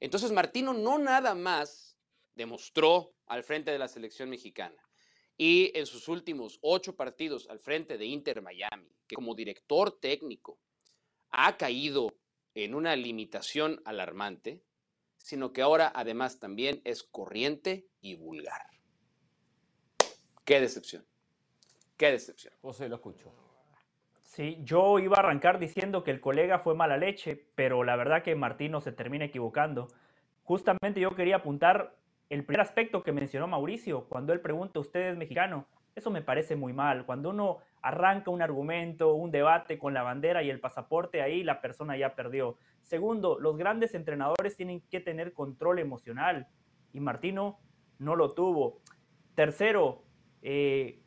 Entonces Martino no nada más demostró al frente de la selección mexicana y en sus últimos ocho partidos al frente de Inter Miami, que como director técnico ha caído en una limitación alarmante, sino que ahora además también es corriente y vulgar. Qué decepción. Qué decepción. José, lo escucho. Sí, yo iba a arrancar diciendo que el colega fue mala leche, pero la verdad que Martino se termina equivocando. Justamente yo quería apuntar el primer aspecto que mencionó Mauricio, cuando él pregunta, ¿usted es mexicano? Eso me parece muy mal. Cuando uno arranca un argumento, un debate con la bandera y el pasaporte, ahí la persona ya perdió. Segundo, los grandes entrenadores tienen que tener control emocional y Martino no lo tuvo. Tercero, eh,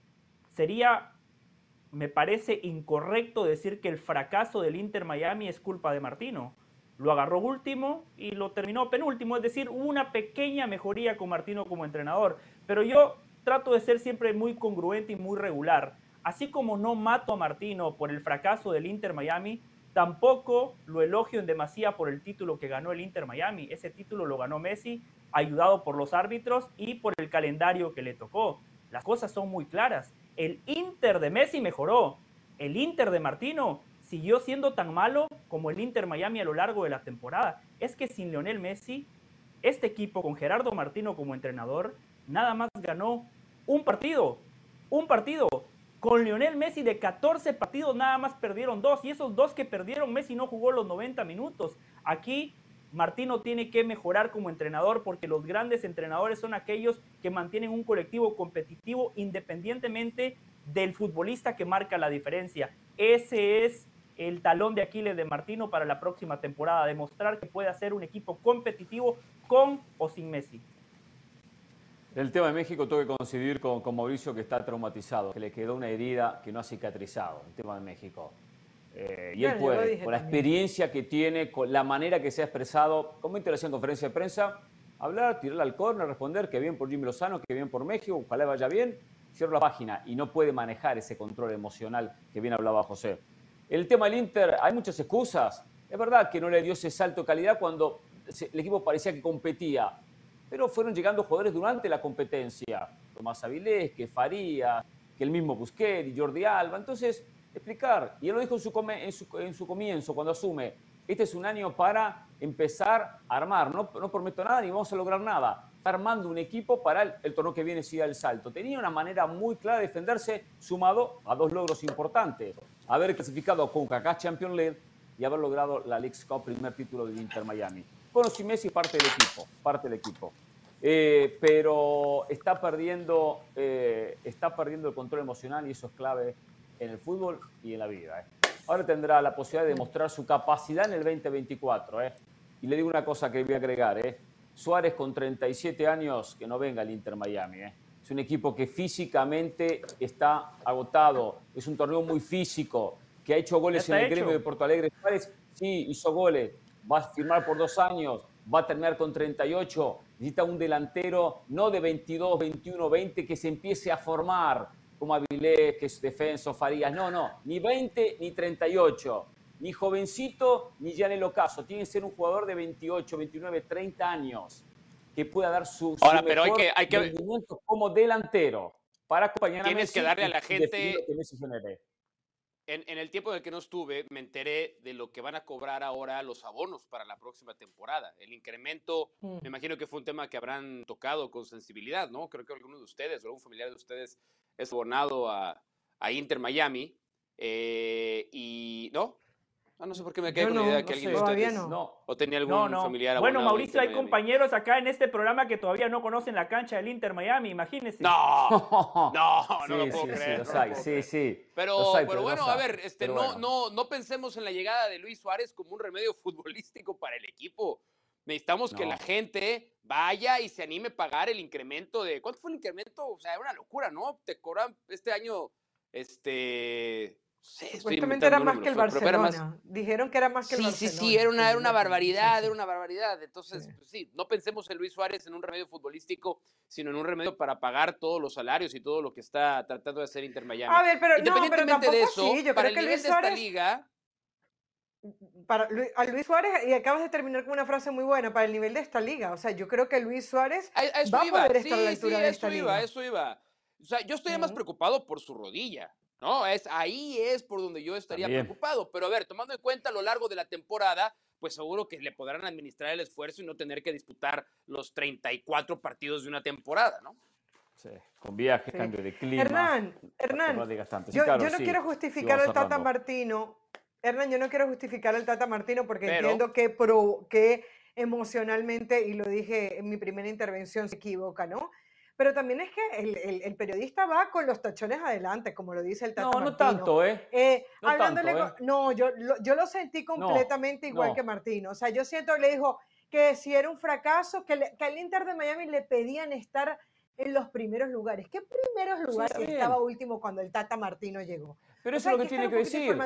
sería me parece incorrecto decir que el fracaso del Inter Miami es culpa de Martino. Lo agarró último y lo terminó penúltimo, es decir, una pequeña mejoría con Martino como entrenador. Pero yo trato de ser siempre muy congruente y muy regular. Así como no mato a Martino por el fracaso del Inter Miami, tampoco lo elogio en demasía por el título que ganó el Inter Miami. Ese título lo ganó Messi, ayudado por los árbitros y por el calendario que le tocó. Las cosas son muy claras. El Inter de Messi mejoró. El Inter de Martino siguió siendo tan malo como el Inter Miami a lo largo de la temporada. Es que sin Lionel Messi, este equipo con Gerardo Martino como entrenador, nada más ganó un partido. Un partido. Con Lionel Messi de 14 partidos nada más perdieron dos. Y esos dos que perdieron, Messi no jugó los 90 minutos. Aquí Martino tiene que mejorar como entrenador porque los grandes entrenadores son aquellos que mantienen un colectivo competitivo independientemente del futbolista que marca la diferencia. Ese es el talón de Aquiles de Martino para la próxima temporada, demostrar que puede hacer un equipo competitivo con o sin Messi. El tema de México tengo que coincidir con, con, Mauricio que está traumatizado, que le quedó una herida que no ha cicatrizado, el tema de México. Eh, y él puede, con la experiencia que tiene, con la manera que se ha expresado, como interacción en conferencia de prensa, hablar, tirarle al córner, responder que bien por Jimmy Lozano, que bien por México, ojalá vaya bien, cierro la página y no puede manejar ese control emocional que bien hablaba José. El tema del Inter, hay muchas excusas. Es verdad que no le dio ese salto de calidad cuando el equipo parecía que competía, pero fueron llegando jugadores durante la competencia. Tomás Avilés, que Faría, que el mismo Busquets y Jordi Alba. Entonces, explicar, y él lo dijo en su, en su, en su comienzo, cuando asume, este es un año para empezar a armar. No, no prometo nada ni vamos a lograr nada. Está armando un equipo para el, el torneo que viene si da el salto. Tenía una manera muy clara de defenderse, sumado a dos logros importantes. Haber clasificado con Kaká Champions League y haber logrado la League Cup, primer título del Inter Miami. Bueno, si Messi parte del equipo, parte del equipo. Eh, pero está perdiendo, eh, está perdiendo el control emocional y eso es clave en el fútbol y en la vida. ¿eh? ahora tendrá la posibilidad de demostrar su capacidad en el 2024. ¿eh? Y le digo una cosa que voy a agregar. ¿eh? Suárez con 37 años, que no venga al Inter Miami. ¿eh? Es un equipo que físicamente está agotado. Es un torneo muy físico, que ha hecho goles en el gremio de Porto Alegre. Suárez sí, hizo goles. Va a firmar por dos años. Va a terminar con 38. Necesita un delantero no de 22, 21, 20 que se empiece a formar como Avilés, que es defenso, Farías. No, no, ni 20 ni 38. Ni jovencito ni Janelo Caso. Tiene que ser un jugador de 28, 29, 30 años que pueda dar su, Ahora, pero hay que, hay que... rendimiento como delantero para acompañar a Tienes que darle a la gente en, el tiempo en el que no estuve, me enteré de lo que van a cobrar ahora los abonos para la próxima temporada. El incremento, mm. me imagino que fue un tema que habrán tocado con sensibilidad, ¿no? Creo que alguno de ustedes o algún familiar de ustedes es abonado a, a Inter Miami. Eh, y, ¿no? Ah, no sé por qué me quedé con la idea de que alguien de ustedes no. o tenía algún familiar Bueno, Mauricio, hay compañeros acá en este programa que todavía no conocen la cancha del Inter Miami, imagínese. No, no, no lo puedo sí, creer. Sí, sí, Pero, pero, bueno, a ver, este, no, no, no pensemos en la llegada de Luis Suárez como un remedio futbolístico para el equipo. Necesitamos que la gente vaya y se anime a pagar el incremento de. ¿Cuánto fue el incremento? O sea, es una locura, ¿no? Te cobran este año, este Supuestamente era más que el Barcelona. Dijeron que era más que el Barcelona. Sí, sí, sí, era una, era una barbaridad, era una barbaridad. Entonces, pues sí. no pensemos en Luis Suárez en un remedio futbolístico, sino en un remedio para pagar todos los salarios y todo lo que está tratando de hacer Inter Miami. A ver, pero Independientemente de eso, yo para el nivel Luis de esta liga... Para a Luis Suárez, y acabas de terminar con una frase muy buena, para el nivel de esta liga. O sea, yo creo que Luis Suárez va a poder estar a la altura de esta eso iba, Eso iba, O sea, yo estoy más preocupado por su rodilla. No, es, ahí es por donde yo estaría preocupado. Pero a ver, tomando en cuenta a lo largo de la temporada, pues seguro que le podrán administrar el esfuerzo y no tener que disputar los 34 partidos de una temporada, ¿no? Sí, con viajes, cambio de clima. Hernán, Hernán, yo, no quiero justificar al Tata Martino. Hernán, yo no quiero justificar al Tata Martino porque entiendo que, pro, que emocionalmente, y lo dije en mi primera intervención, se equivoca, ¿no? Pero también es que el, el, periodista va con los tachones adelante, como lo dice el Tata No, no tanto, ¿eh? eh no, tanto, ¿eh? no yo, lo, yo lo sentí completamente igual que Martino. O sea, yo siento que le dijo que si era un fracaso, que, que al Inter de Miami le pedían estar en los primeros lugares. ¿Qué primeros lugares estaba último cuando el Tata Martino llegó? Pero eso es lo que tiene que decir.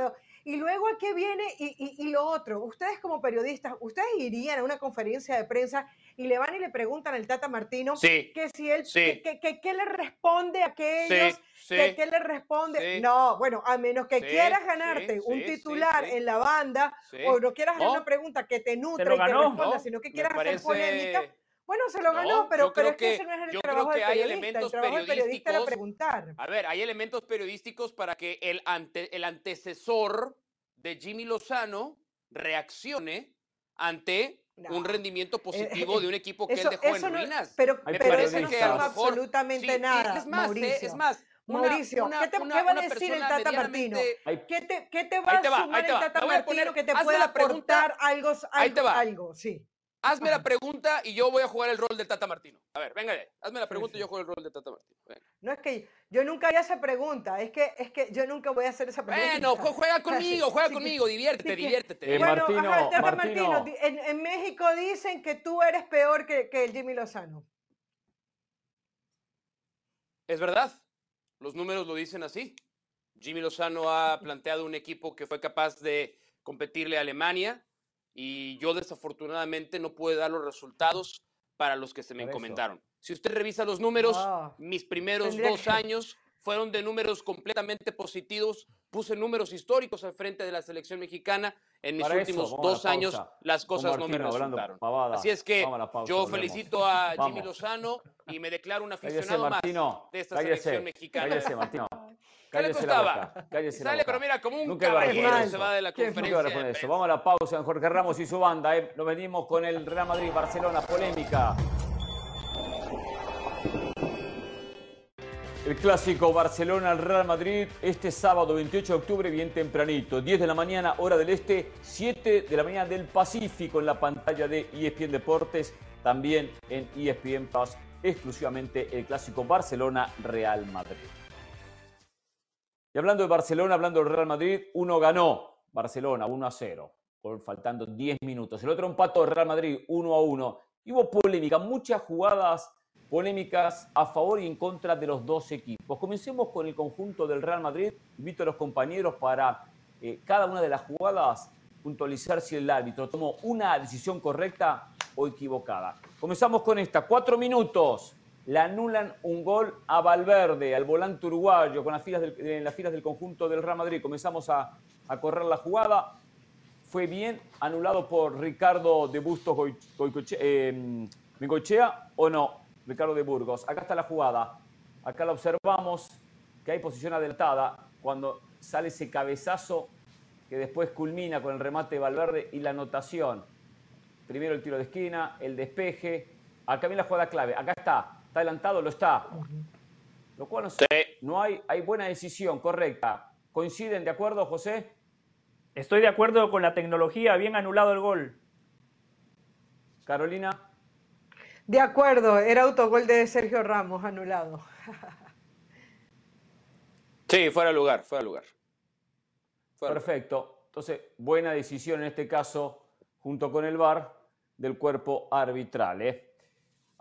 Y luego a qué viene y, y, lo otro. Ustedes como periodistas, ustedes irían a una conferencia de prensa y le van y le preguntan al Tata Martino que si él, que, que, le responde a aquellos, que qué le responde. No, bueno, a menos que quieras ganarte un titular en la banda o no quieras hacer una pregunta que te nutre y te responda, sino que quieras hacer polémica. Bueno, se lo ganó, pero, pero es que, ese no es el yo trabajo creo que hay elementos el periodísticos. preguntar. A ver, hay elementos periodísticos para que el, ante, el antecesor de Jimmy Lozano reaccione ante un rendimiento eh, positivo de un equipo que él dejó en ruinas. pero, me pero parece eso no que absolutamente nada, es más, Mauricio. es más, Mauricio, ¿qué, te, ¿qué va a decir el Tata Martino? ¿Qué te, ¿Qué te, va a sumar el Tata Martino que te pueda aportar algo, algo, algo? Sí. Hazme la pregunta y yo voy a jugar el rol de Tata Martino. A ver, venga, hazme la pregunta y yo juego el rol de Tata Martino. No es que yo nunca haría esa pregunta, es que, es que yo nunca voy a hacer esa pregunta. Bueno, juega conmigo, juega conmigo, diviértete, diviértete. Eh, bueno, Martino, Tata Martino, en, México dicen que tú eres peor que, que el Jimmy Lozano. Es verdad, los números lo dicen así. Jimmy Lozano ha planteado un equipo que fue capaz de competirle a Alemania, y yo desafortunadamente no pude dar los resultados para los que se me encomendaron. Si usted revisa los números, mis primeros dos años fueron de números completamente positivos. Puse números históricos al frente de la selección mexicana. En mis últimos dos años las cosas no me resultaron. Así es que yo felicito a Jimmy Lozano y me declaro un aficionado más de esta selección mexicana. Cállese, Martino. ¿Qué le costaba? Sale, pero mira, como un Nunca caballero se va de la conferencia. eso? Vamos a la pausa Jorge Ramos y su banda. ¿eh? Nos venimos con el Real Madrid-Barcelona, polémica. El clásico Barcelona-Real Madrid este sábado 28 de octubre, bien tempranito, 10 de la mañana, hora del este, 7 de la mañana del Pacífico en la pantalla de ESPN Deportes, también en ESPN Plus, exclusivamente el clásico Barcelona-Real Madrid. Y hablando de Barcelona, hablando del Real Madrid, uno ganó Barcelona 1 a 0, faltando 10 minutos. El otro empató Real Madrid 1 a 1. Y hubo polémica, muchas jugadas polémicas a favor y en contra de los dos equipos. Comencemos con el conjunto del Real Madrid. Invito a los compañeros para eh, cada una de las jugadas puntualizar si el árbitro tomó una decisión correcta o equivocada. Comenzamos con esta. Cuatro minutos le anulan un gol a Valverde, al volante uruguayo, con las filas del, en las filas del conjunto del Real Madrid. Comenzamos a, correr la jugada. Fue bien anulado por Ricardo de Bustos eh, o no, Ricardo de Burgos. Acá está la jugada. Acá la observamos que hay posición adelantada cuando sale ese cabezazo que después culmina con el remate de Valverde y la anotación. Primero el tiro de esquina, el despeje. Acá viene la jugada clave. Acá está ¿Está adelantado? Lo está. Lo cual no, no hay, hay buena decisión, correcta. ¿Coinciden de acuerdo, José? Estoy de acuerdo con la tecnología, bien anulado el gol. Carolina. De acuerdo, era autogol de Sergio Ramos, anulado. Sí, fuera de lugar, fuera de lugar. Perfecto. Entonces, buena decisión en este caso, junto con el VAR, del cuerpo arbitral. ¿eh?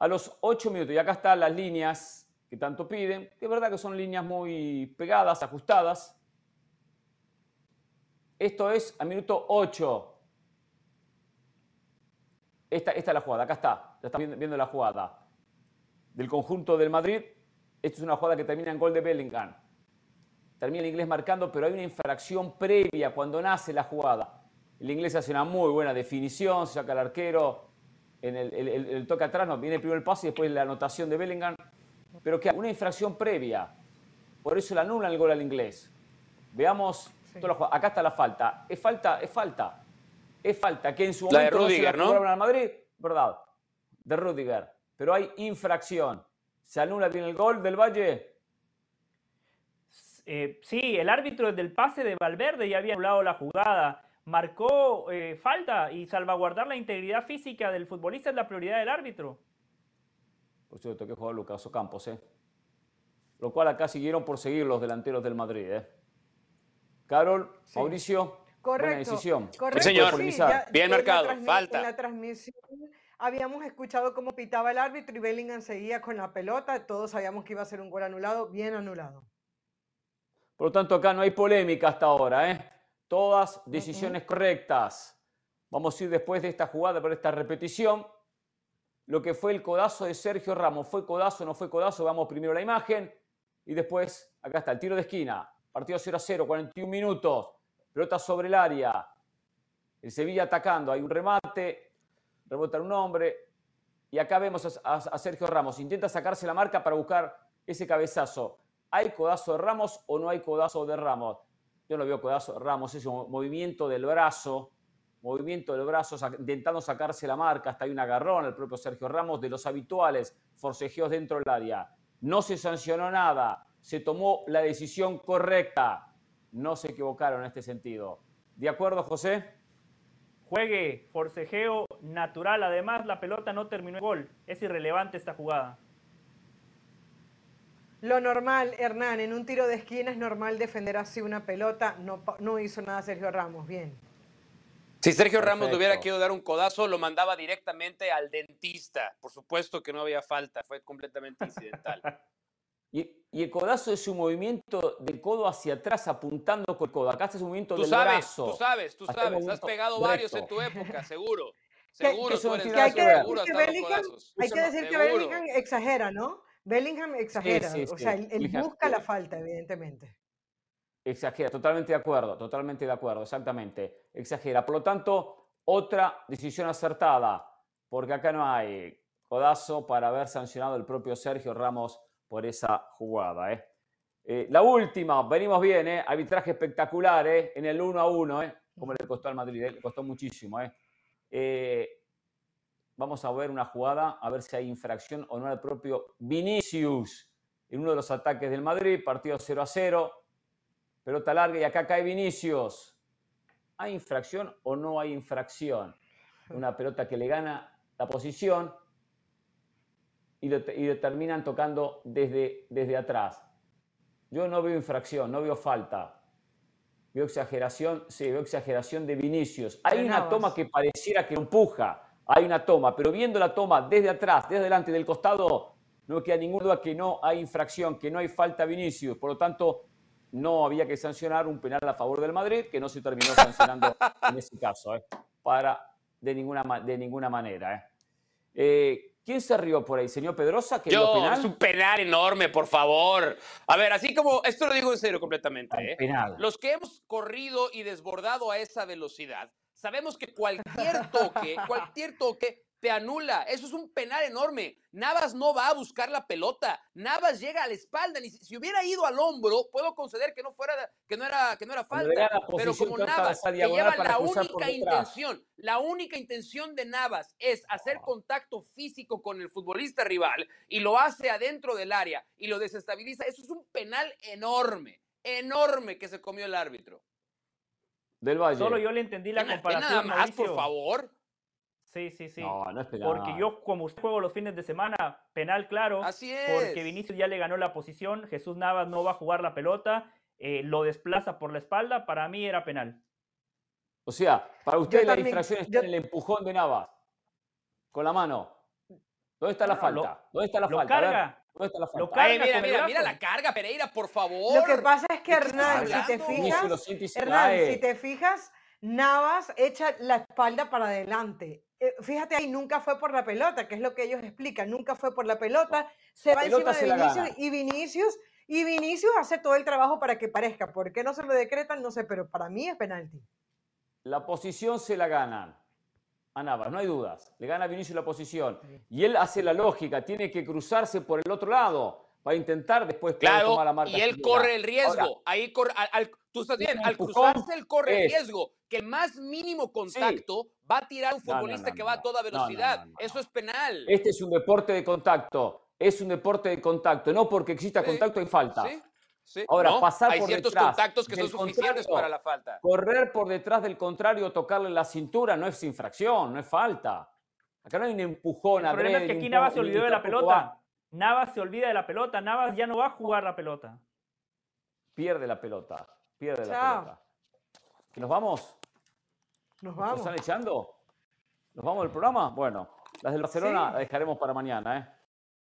A los 8 minutos. Y acá están las líneas que tanto piden. Es verdad que son líneas muy pegadas, ajustadas. Esto es a minuto 8. Esta, esta es la jugada, acá está. Ya están viendo la jugada. Del conjunto del Madrid. Esta es una jugada que termina en gol de Bellingham. Termina el inglés marcando, pero hay una infracción previa cuando nace la jugada. El inglés hace una muy buena definición, se saca el arquero, en el, toque atrás, no, viene primero el pase y después la anotación de Bellingham, pero que una infracción previa. Por eso la anulan el gol al inglés. Veamos, acá está la falta. Es falta, es falta. Es falta que en su momento la de Rudiger, ¿no? al Madrid, verdad, de Rudiger. Pero hay infracción. ¿Se anula bien el gol del Valle? Eh, sí, el árbitro del pase de Valverde ya había anulado la jugada marcó eh, falta y salvaguardar la integridad física del futbolista es la prioridad del árbitro. Por cierto, que jugar Lucas Ocampos, ¿eh? Lo cual acá siguieron por seguir los delanteros del Madrid, ¿eh? Carol, Mauricio, correcto, buena decisión. Correcto, señor. Bien marcado, falta. En la transmisión habíamos escuchado cómo pitaba el árbitro y Bellingham seguía con la pelota. Todos sabíamos que iba a ser un gol anulado, bien anulado. Por lo tanto, acá no hay polémica hasta ahora, ¿eh? Todas decisiones correctas. Vamos a ir después de esta jugada, por esta repetición. Lo que fue el codazo de Sergio Ramos. ¿Fue codazo o no fue codazo? Vamos primero la imagen. Y después, acá está, el tiro de esquina. Partido 0 a 0, 41 minutos. Pelota sobre el área. El Sevilla atacando. Hay un remate. Rebota un hombre. Y acá vemos a, a Sergio Ramos. Intenta sacarse la marca para buscar ese cabezazo. ¿Hay codazo de Ramos o no hay codazo de Ramos? Yo lo veo codazo Ramos, ese movimiento del brazo, movimiento del brazo, intentando sacarse la marca, hasta hay un agarrón al propio Sergio Ramos de los habituales forcejeos dentro del área. No se sancionó nada, se tomó la decisión correcta. No se equivocaron en este sentido. ¿De acuerdo, José? Juegue, forcejeo natural. Además, la pelota no terminó el gol. Es irrelevante esta jugada. Lo normal, Hernán, en un tiro de esquina es normal defender así una pelota. No, no hizo nada Sergio Ramos. Bien. Si Sergio Ramos le hubiera querido dar un codazo, lo mandaba directamente al dentista. Por supuesto que no había falta, fue completamente incidental. y, el codazo es un movimiento del codo hacia atrás apuntando con el codo. Acá es un movimiento tú del sabes, brazo. Tú sabes, tú sabes. Has pegado varios en tu época, seguro. Seguro, que, tú hay que, seguro que Bellingham, hay que decir que Bellingham exagera, ¿no? Bellingham exagera, o sea, él, busca la falta, evidentemente. Exagera, totalmente de acuerdo, totalmente de acuerdo, exactamente. Exagera. Por lo tanto, otra decisión acertada, porque acá no hay codazo para haber sancionado el propio Sergio Ramos por esa jugada. ¿eh? Eh, la última, venimos bien, ¿eh? arbitraje espectacular ¿eh? en el 1 a 1, ¿eh? como le costó al Madrid, ¿eh? le costó muchísimo. Vamos a ver una jugada, a ver si hay infracción o no al propio Vinicius en uno de los ataques del Madrid, partido 0 a 0, pelota larga y acá cae Vinicius. ¿Hay infracción o no hay infracción? Una pelota que le gana la posición y, le terminan tocando desde, desde atrás. Yo no veo infracción, no veo falta. Veo exageración, sí, veo exageración de Vinicius. Hay una toma que pareciera que empuja hay una toma, pero viendo la toma desde atrás, desde delante del costado, no queda ninguna duda que no hay infracción, que no hay falta Vinicius. Por lo tanto, no había que sancionar un penal a favor del Madrid, que no se terminó sancionando en ese caso, ¿eh? para de ninguna, de ninguna manera. ¿eh? Eh, quién se rió por ahí? ¿Señor Pedrosa? Que Yo, penal? es un penal enorme, por favor. A ver, así como, esto lo digo en serio completamente. Penal. Los que hemos corrido y desbordado a esa velocidad, Sabemos que cualquier toque, cualquier toque te anula. Eso es un penal enorme. Navas no va a buscar la pelota. Navas llega a la espalda. Ni si, hubiera ido al hombro, puedo conceder que no fuera, que no era, que no era falta. Pero como Navas que lleva la única intención, la única intención de Navas es hacer contacto físico con el futbolista rival y lo hace adentro del área y lo desestabiliza. Eso es un penal enorme, enorme que se comió el árbitro. Del Valle. Solo yo le entendí la comparación. Nada más, por favor. Sí, sí, sí. No, no es penal. Porque yo, como usted juego los fines de semana, penal claro. Así es. Porque Vinicius ya le ganó la posición. Jesús Navas no va a jugar la pelota. Eh, lo desplaza por la espalda. Para mí era penal. O sea, para usted la infracción está en el empujón de Navas. Con la mano. ¿Dónde está la falta? ¿Dónde está la lo falta? Carga. Lo mira, mira, mira la carga, Pereira, por favor. Lo que pasa es que Hernán, si te fijas, Hernán, si te fijas, Navas echa la espalda para adelante. Eh, fíjate ahí, nunca fue por la pelota, que es lo que ellos explican, nunca fue por la pelota, se va encima de Vinicius y Vinicius y Vinicius hace todo el trabajo para que parezca. ¿Por qué no se lo decretan? No sé, pero para mí es penalti. La posición se la ganan a Navas, no hay dudas. Le gana a Vinicius la posición. Y él hace la lógica, tiene que cruzarse por el otro lado para intentar después tomar la marca. Y él corre el riesgo. Ahí corre, al, tú estás bien, al cruzarse él corre el riesgo. Que el más mínimo contacto va a tirar un futbolista que va a toda velocidad. Eso es penal. Este es un deporte de contacto. Es un deporte de contacto. No porque exista contacto hay falta. Ahora, pasar hay ciertos contactos que son suficientes para la falta. Correr por detrás del contrario, tocarle la cintura, no es infracción, no es falta. Acá no hay un empujón. El problema es que aquí Navas se olvidó de la pelota. Navas se olvida de la pelota. Navas ya no va a jugar la pelota. Pierde la pelota. Pierde la pelota. ¿Que nos vamos? Nos vamos. ¿Nos están echando? ¿Nos vamos del programa? Bueno, las del Barcelona las dejaremos para mañana, ¿eh?